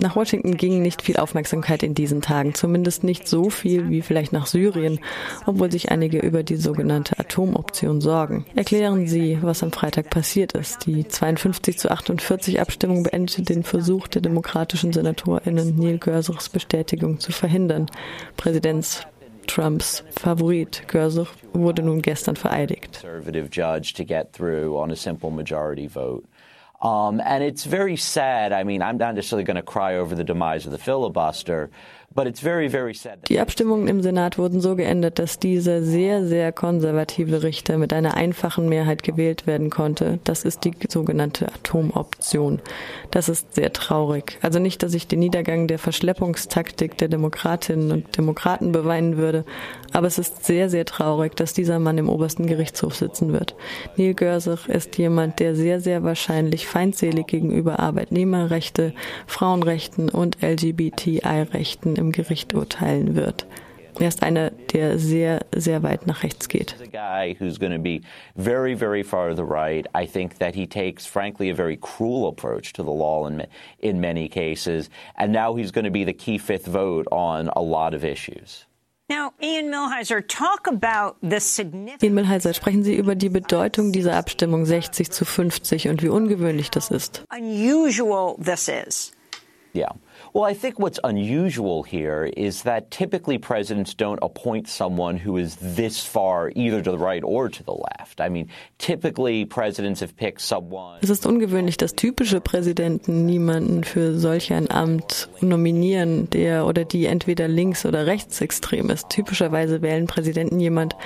nach Washington ging nicht viel Aufmerksamkeit in diesen Tagen, zumindest nicht so viel wie vielleicht nach Syrien, obwohl sich einige über die sogenannte Atomoption sorgen. Erklären Sie, was am Freitag passiert ist. Die 52 zu 48 Abstimmung beendete den Versuch der demokratischen SenatorInnen Neil Gorsuchs Bestätigung zu verhindern. Präsident Trumps Favorit Gorsuch wurde nun gestern vereidigt. Um, and it's very sad. I mean, I'm not necessarily going to cry over the demise of the filibuster, Die Abstimmungen im Senat wurden so geändert, dass dieser sehr, sehr konservative Richter mit einer einfachen Mehrheit gewählt werden konnte. Das ist die sogenannte Atomoption. Das ist sehr traurig. Also nicht, dass ich den Niedergang der Verschleppungstaktik der Demokratinnen und Demokraten beweinen würde, aber es ist sehr, sehr traurig, dass dieser Mann im obersten Gerichtshof sitzen wird. Neil Görsuch ist jemand, der sehr, sehr wahrscheinlich feindselig gegenüber Arbeitnehmerrechte, Frauenrechten und LGBTI-Rechten im Gericht urteilen wird. Er ist einer, der sehr, sehr weit nach rechts geht. very, very far to the right. I think that he takes, frankly, a very cruel approach to the law in, in many cases. And now he's going to be the key fifth vote on a lot of issues. Now, Ian Millhiser, talk about the Ian Millhiser, sprechen Sie über die Bedeutung dieser Abstimmung 60 zu 50 und wie ungewöhnlich das ist. Unusual this is. Yeah. Well, I think what's unusual here is that typically presidents don't appoint someone who is this far either to the right or to the left. I mean, typically presidents have picked someone. Es ist ungewöhnlich, dass typische Präsidenten niemanden für solch ein Amt nominieren, der oder die entweder links oder rechtsextrem ist. Typischerweise wählen Präsidenten jemand,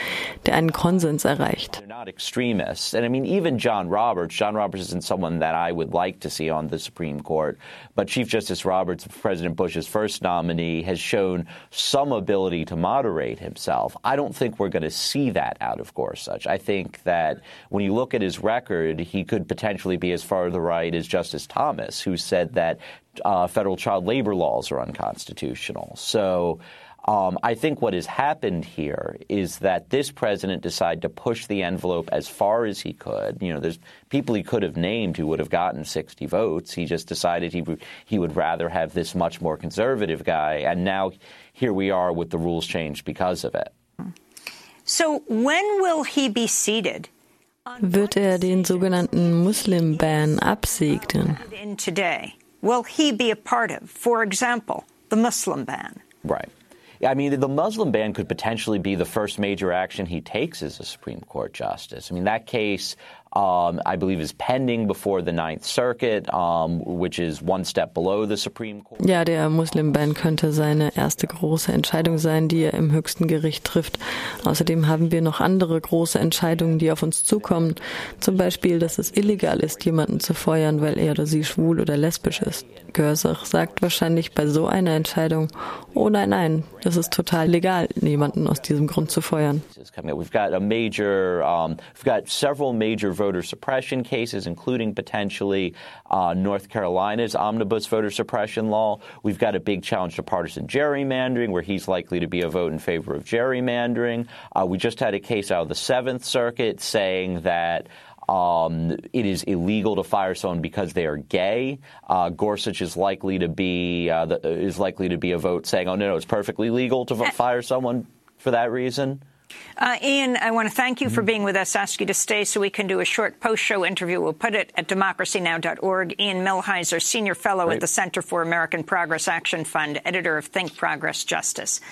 der einen Konsens erreicht. They're not extremists. And I mean, even John Roberts, John Roberts isn't someone that I would like to see on the Supreme Court, but Chief Justice Roberts President Bush's first nominee, has shown some ability to moderate himself. I don't think we're going to see that out of Gorsuch. I think that when you look at his record, he could potentially be as far to the right as Justice Thomas, who said that uh, federal child labor laws are unconstitutional. So um, I think what has happened here is that this president decided to push the envelope as far as he could. You know, there's people he could have named who would have gotten 60 votes. He just decided he he would rather have this much more conservative guy, and now here we are with the rules changed because of it. So when will he be seated? Wird er den sogenannten Muslim Ban absegnen? Today, will he be a part of, for example, the Muslim ban? Right. I mean, the Muslim ban could potentially be the first major action he takes as a Supreme Court justice. I mean, that case um, I believe is pending before the Ninth Circuit, um, which is one step below the Supreme Court. Ja, der Muslim-Ban könnte seine erste große Entscheidung sein, die er im höchsten Gericht trifft. Außerdem haben wir noch andere große Entscheidungen, die auf uns zukommen. Zum Beispiel, dass es illegal ist, jemanden zu feuern, weil er oder sie schwul oder lesbisch ist. Görsach sagt wahrscheinlich bei so einer Entscheidung, oh nein, nein, das ist total legal, jemanden aus diesem Grund zu feuern. We've got a major, um, we've got several major voter suppression cases, including potentially uh, North Carolina's omnibus voter suppression law. We've got a big challenge to partisan gerrymandering, where he's likely to be a vote in favor of gerrymandering. Uh, we just had a case out of the Seventh Circuit saying that. Um, it is illegal to fire someone because they are gay. Uh, Gorsuch is likely to be uh, the, is likely to be a vote saying, "Oh no, no, it's perfectly legal to fire someone for that reason." Uh, Ian, I want to thank you for being with us. Ask you to stay so we can do a short post-show interview. We'll put it at democracynow.org. Ian Millhiser, senior fellow Great. at the Center for American Progress Action Fund, editor of Think Progress Justice.